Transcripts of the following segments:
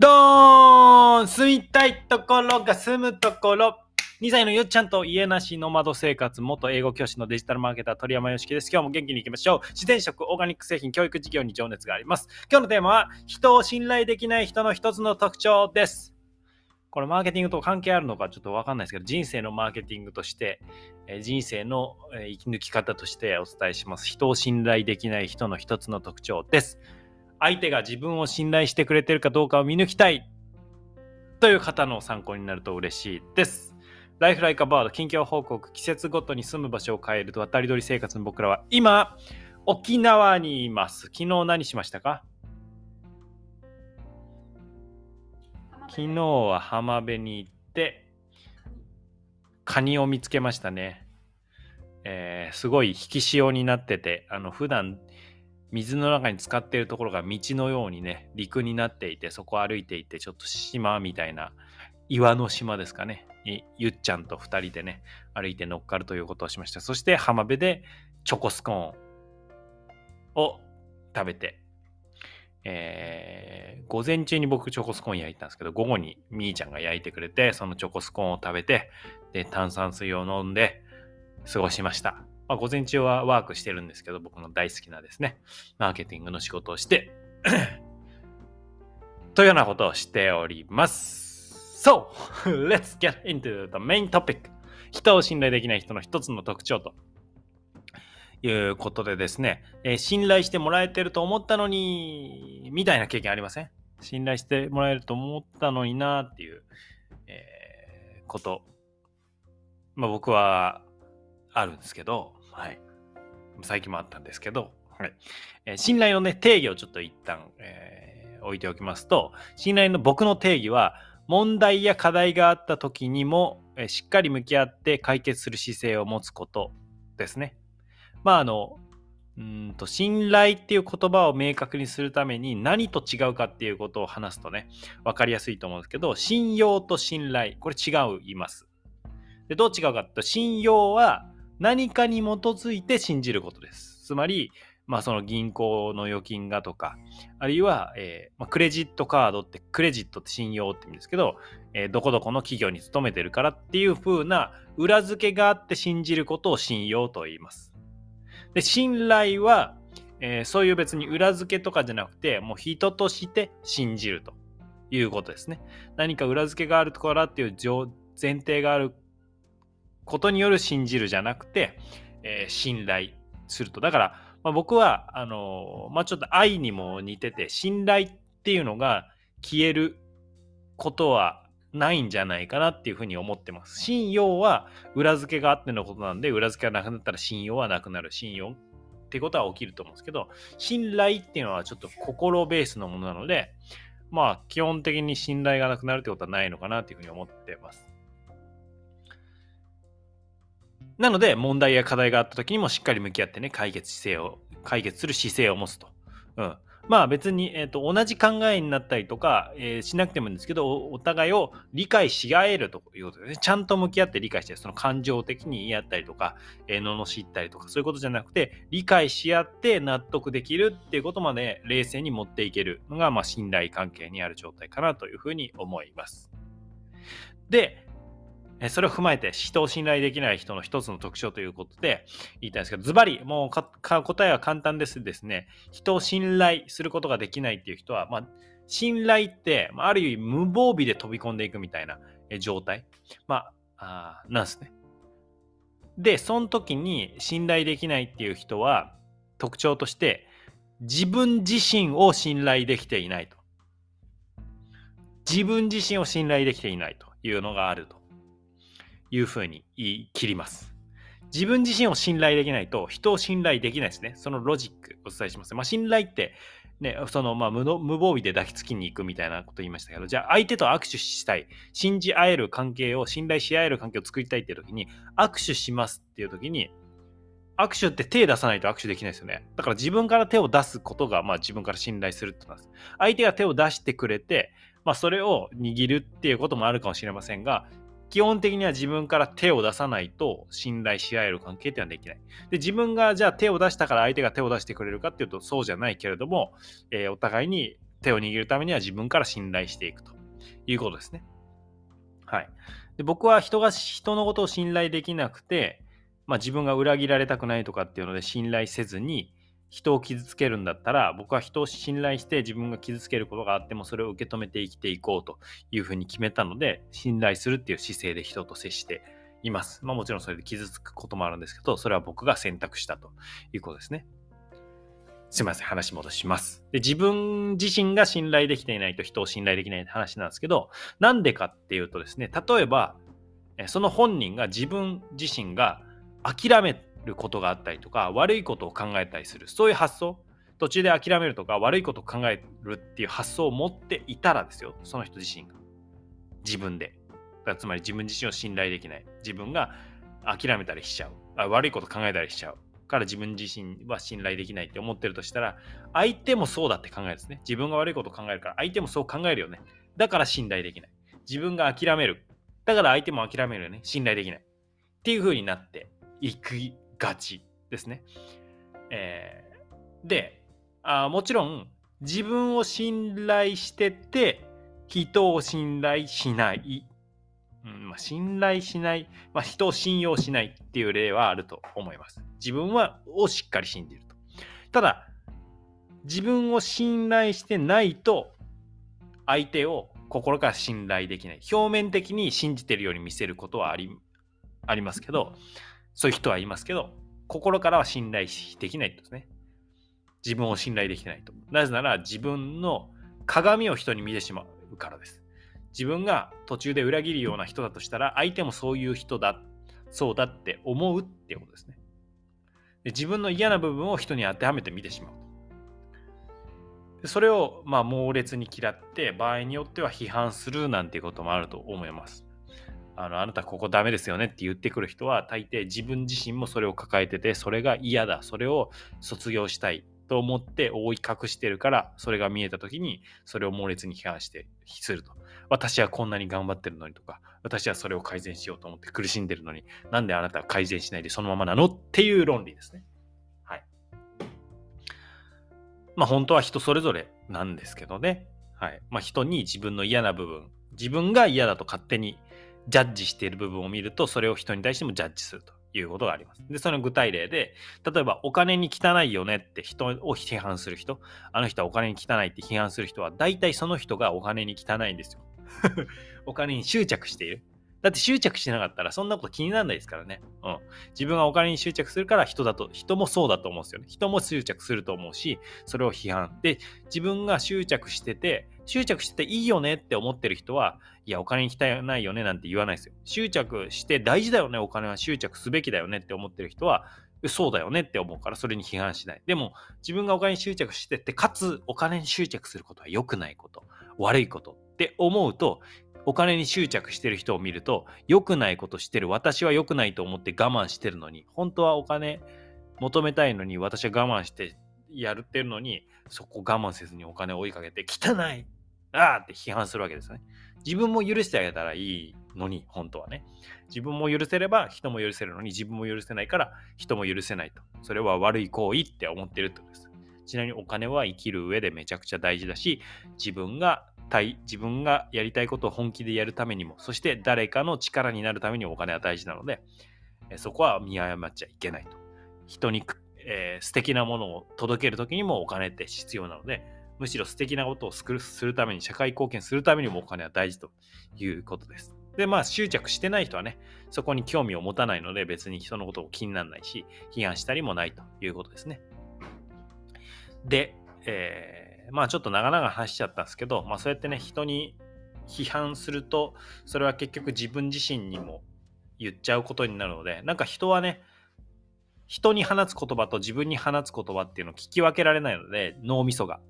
どーん住みたいところが住むところ2歳のよっちゃんと家なしの窓生活、元英語教師のデジタルマーケター鳥山よしきです。今日も元気にいきましょう。自然食、オーガニック製品、教育事業に情熱があります。今日のテーマは、人を信頼できない人の一つの特徴です。これマーケティングと関係あるのかちょっとわかんないですけど、人生のマーケティングとして、人生の生き抜き方としてお伝えします。人を信頼できない人の一つの特徴です。相手が自分を信頼してくれてるかどうかを見抜きたいという方の参考になると嬉しいです。ライフライカバード近況報告季節ごとに住む場所を変えると渡り鳥生活の僕らは今沖縄にいます。昨日何しましたか？昨日は浜辺に行ってカニを見つけましたね。えー、すごい引き潮になっててあの普段水の中に浸かっているところが道のようにね陸になっていてそこを歩いていてちょっと島みたいな岩の島ですかね。にゆっちゃんと2人でね歩いて乗っかるということをしました。そして浜辺でチョコスコーンを食べてえー、午前中に僕チョコスコーン焼いたんですけど午後にみーちゃんが焼いてくれてそのチョコスコーンを食べてで炭酸水を飲んで過ごしました。まあ、午前中はワークしてるんですけど僕の大好きなですねマーケティングの仕事をして というようなことをしております So, let's get into the main topic. 人を信頼できない人の一つの特徴ということでですね、えー、信頼してもらえてると思ったのに、みたいな経験ありません？信頼してもらえると思ったのになっていう、えー、こと。まあ僕はあるんですけど、はい。最近もあったんですけど、はいえー、信頼のね、定義をちょっと一旦、えー、置いておきますと、信頼の僕の定義は、問題や課題があった時にも、えしっかり向き合って解決する姿勢を持つことですね。まああのうんと信頼っていう言葉を明確にするために何と違うかっていうことを話すとね分かりやすいと思うんですけど信用と信頼これ違う言います。でどう違うかって信用は何かに基づいて信じることです。つまりまあ、その銀行の預金がとか、あるいは、えー、まあ、クレジットカードって、クレジットって信用って言うんですけど、えー、どこどこの企業に勤めてるからっていう風な裏付けがあって信じることを信用と言います。で、信頼は、えー、そういう別に裏付けとかじゃなくて、もう人として信じるということですね。何か裏付けがあるからっていう前提があることによる信じるじゃなくて、えー、信頼すると。だから、まあ、僕は、あの、まあ、ちょっと愛にも似てて、信頼っていうのが消えることはないんじゃないかなっていうふうに思ってます。信用は裏付けがあってのことなんで、裏付けがなくなったら信用はなくなる。信用ってことは起きると思うんですけど、信頼っていうのはちょっと心ベースのものなので、まあ基本的に信頼がなくなるってことはないのかなっていうふうに思ってます。なので、問題や課題があった時にもしっかり向き合ってね、解決姿勢を、解決する姿勢を持つと。うん。まあ別に、えーと、同じ考えになったりとか、えー、しなくてもいいんですけどお、互いを理解し合えるということですね。ちゃんと向き合って理解して、その感情的に言い合ったりとか、えー、罵ったりとか、そういうことじゃなくて、理解し合って納得できるっていうことまで冷静に持っていけるのが、まあ信頼関係にある状態かなというふうに思います。で、それを踏まえて人を信頼できない人の一つの特徴ということで言いたいんですけど、ズバリ、もう答えは簡単ですですね。人を信頼することができないっていう人は、まあ、信頼って、ある意味無防備で飛び込んでいくみたいな状態、まあ、あなんですね。で、その時に信頼できないっていう人は、特徴として、自分自身を信頼できていないと。自分自身を信頼できていないというのがあると。いうふうに言い切ります。自分自身を信頼できないと人を信頼できないですね。そのロジックお伝えします。まあ、信頼って、ね、そのまあ無無防備で抱きつきに行くみたいなこと言いましたけど、じゃあ相手と握手したい、信じ合える関係を、信頼し合える関係を作りたいっていう時に、握手しますっていう時に、握手って手出さないと握手できないですよね。だから自分から手を出すことが、まあ自分から信頼するってことなんです。相手が手を出してくれて、まあそれを握るっていうこともあるかもしれませんが、基本的には自分から手を出さないと信頼し合える関係っていうのはできない。で、自分がじゃあ手を出したから相手が手を出してくれるかっていうとそうじゃないけれども、えー、お互いに手を握るためには自分から信頼していくということですね。はい。で僕は人が人のことを信頼できなくて、まあ、自分が裏切られたくないとかっていうので信頼せずに人を傷つけるんだったら僕は人を信頼して自分が傷つけることがあってもそれを受け止めて生きていこうというふうに決めたので信頼するっていう姿勢で人と接しています。まあもちろんそれで傷つくこともあるんですけどそれは僕が選択したということですね。すいません、話戻します。で、自分自身が信頼できていないと人を信頼できないって話なんですけど、なんでかっていうとですね、例えば、その本人が自分自身が諦めることがあったりとか、悪いことを考えたりする、そういう発想、途中で諦めるとか、悪いことを考えるっていう発想を持っていたらですよ、その人自身が。自分で。だつまり自分自身を信頼できない。自分が諦めたりしちゃう。あ悪いこと考えたりしちゃう。から自分自身は信頼できないって思ってるとしたら、相手もそうだって考えるんですね。自分が悪いことを考えるから、相手もそう考えるよね。だから信頼できない。自分が諦める。だから相手も諦めるよね。信頼できない。っていう風になっていくがちですね。えー、であ、もちろん自分を信頼してて、人を信頼しないうんまあ、信頼しない、まあ、人を信用しないっていう例はあると思います。自分はをしっかり信じると。ただ、自分を信頼してないと、相手を心から信頼できない。表面的に信じてるように見せることはありありますけど、そういう人はいますけど、心からは信頼できないですね。自分を信頼できないと。なぜなら自分の鏡を人に見てしまうからです。自分が途中で裏切るような人だとしたら、相手もそういう人だ、そうだって思うっていうことですね。で自分の嫌な部分を人に当てはめて見てしまうと。それをまあ猛烈に嫌って、場合によっては批判するなんていうこともあると思います。あのあなたここダメですよねって言ってくる人は大抵自分自身もそれを抱えててそれが嫌だそれを卒業したいと思って覆い隠してるからそれが見えた時にそれを猛烈に批判してすると私はこんなに頑張ってるのにとか、私はそれを改善しようと思って苦しんでるのに、なんであなたは改善しないでそのままなのっていう論理ですね。はい。まあ本当は人それぞれなんですけどね。はい。まあ人に自分の嫌な部分、自分が嫌だと勝手にジャッジしている部分を見ると、それを人に対してもジャッジするということがあります。で、その具体例で、例えばお金に汚いよねって人を批判する人、あの人はお金に汚いって批判する人は、大体その人がお金に汚いんですよ。お金に執着している。だって執着してなかったらそんなこと気にならないですからね。うん。自分がお金に執着するから人だと、人もそうだと思うんですよね。人も執着すると思うし、それを批判。で、自分が執着してて、執着してていいよねって思ってる人は、いや、お金に汚いよねなんて言わないですよ。執着して大事だよね、お金は執着すべきだよねって思ってる人は、そうだよねって思うからそれに批判しない。でも自分がお金に執着してって、かつお金に執着することは良くないこと、悪いことって思うとお金に執着してる人を見ると良くないことしてる私は良くないと思って我慢してるのに本当はお金求めたいのに私は我慢してやるってるのにそこ我慢せずにお金を追いかけて汚いああって批判するわけですね。自分も許してあげたらいいのに本当はね。自分も許せれば人も許せるのに自分も許せないから人も許せないと。それは悪い行為って思ってるってことです。ちなみにお金は生きる上でめちゃくちゃ大事だし自分がたい自分がやりたいことを本気でやるためにもそして誰かの力になるためにお金は大事なのでそこは見誤っちゃいけないと。人に、えー、素敵なものを届ける時にもお金って必要なのでむしろ素敵なことをするために社会貢献するためにもお金は大事ということですでまあ執着してない人はねそこに興味を持たないので別に人のことを気にならないし批判したりもないということですねで、えーまあちょっと長々話しちゃったんですけど、まあそうやってね、人に批判すると、それは結局自分自身にも言っちゃうことになるので、なんか人はね、人に放つ言葉と自分に放つ言葉っていうのを聞き分けられないので、脳みそが。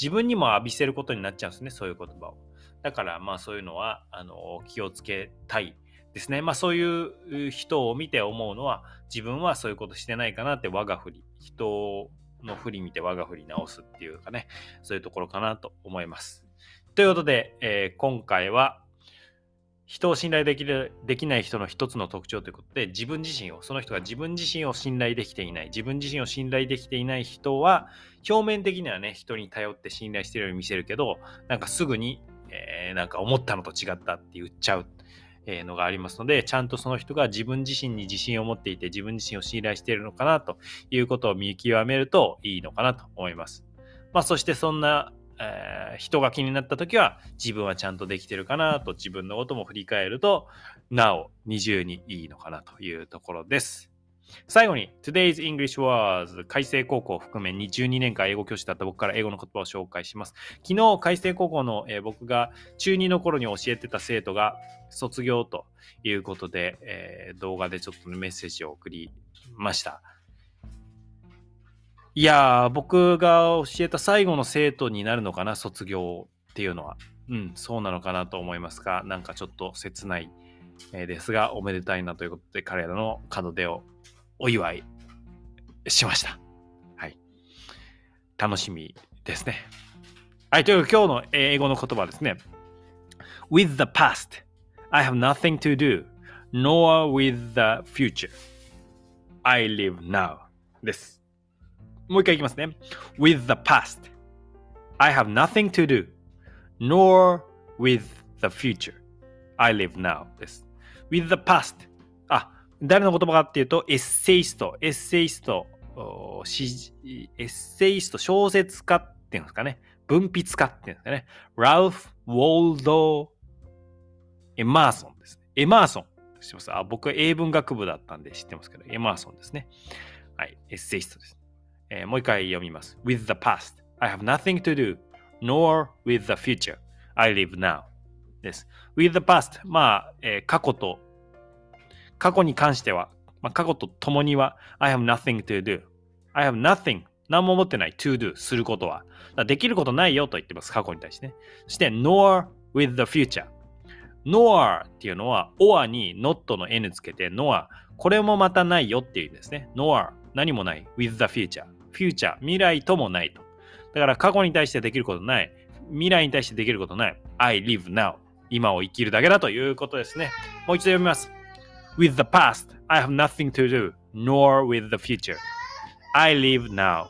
自分にも浴びせることになっちゃうんですね、そういう言葉を。だからまあそういうのはあの気をつけたいですね。まあそういう人を見て思うのは、自分はそういうことしてないかなって我が振り、人の振り見て我が振り直すっていうかね、そういうところかなと思います。ということで、えー、今回は、人を信頼できるできない人の一つの特徴ということで自分自身をその人が自分自身を信頼できていない自分自身を信頼できていない人は表面的にはね人に頼って信頼しているように見せるけどなんかすぐに、えー、なんか思ったのと違ったって言っちゃうえのがありますので、ちゃんとその人が自分自身に自信を持っていて、自分自身を信頼しているのかなということを見極めるといいのかなと思います。まあ、そしてそんな、えー、人が気になった時は、自分はちゃんとできてるかなと自分のことも振り返ると、なお二重にいいのかなというところです。最後に、Today's English was 改正高校を含め22年間英語教師だった僕から英語の言葉を紹介します。昨日、改正高校の、えー、僕が中2の頃に教えてた生徒が卒業ということで、えー、動画でちょっと、メッセージを送りました。いやー、僕が教えた最後の生徒になるのかな、卒業っていうのは。うん、そうなのかなと思いますが、なんかちょっと切ない、えー、ですが、おめでたいなということで、彼らの門出をお祝いしました。はい。楽しみですね。はい、という今日の英語の言葉ですね。With the past, I have nothing to do, nor with the future. I live now です。もう一回いきますね。With the past, I have nothing to do, nor with the future. I live now です。With the past, あ、誰の言葉かっていうと、エッセイスト、エッセイスト、エッセイスト、小説家っていうんですかね。文筆家っていうんですかね。ラウフ・ウォールド・エマーソンですね。エマーソン。知ってます？あ僕は英文学部だったんで知ってますけど、エマーソンですね。はい、エッセイストです。えー、もう一回読みます。With the past, I have nothing to do, nor with the future. I live now. です。With the past, まあ、えー、過去と過去に関しては、まあ、過去と共には、I have nothing to do. I have nothing. 何も持ってない to do することは。できることないよと言ってます。過去に対してね。そして nor with the future. nor っていうのは or に not の n つけて nor これもまたないよっていうですね。nor 何もない with the future. Future 未来ともないと。だから過去に対してできることない。未来に対してできることない。I live now. 今を生きるだけだということですね。もう一度読みます。With the past, I have nothing to do, nor with the future. I live now.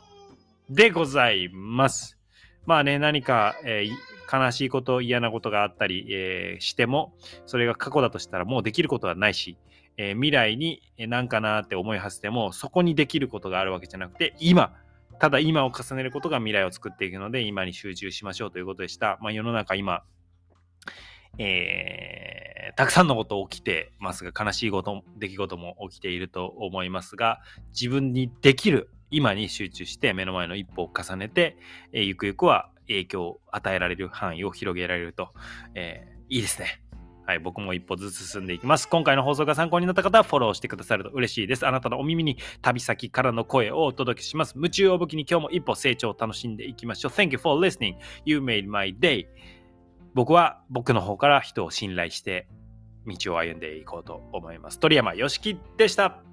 でございます。まあね、何か、えー、悲しいこと、嫌なことがあったり、えー、しても、それが過去だとしたらもうできることはないし、えー、未来に何かなって思いはせても、そこにできることがあるわけじゃなくて、今、ただ今を重ねることが未来を作っていくので、今に集中しましょうということでした。まあ、世の中今、えー、たくさんのこと起きてますが、悲しいこと出来事も起きていると思いますが、自分にできる今に集中して目の前の一歩を重ねて、えー、ゆくゆくは影響を与えられる範囲を広げられると、えー、いいですね。はい、僕も一歩ずつ進んでいきます。今回の放送が参考になった方はフォローしてくださると嬉しいです。あなたのお耳に旅先からの声をお届けします。夢中を武器に今日も一歩成長を楽しんでいきましょう。Thank you for listening. You made my day. 僕は僕の方から人を信頼して道を歩んでいこうと思います。鳥山よしきでした。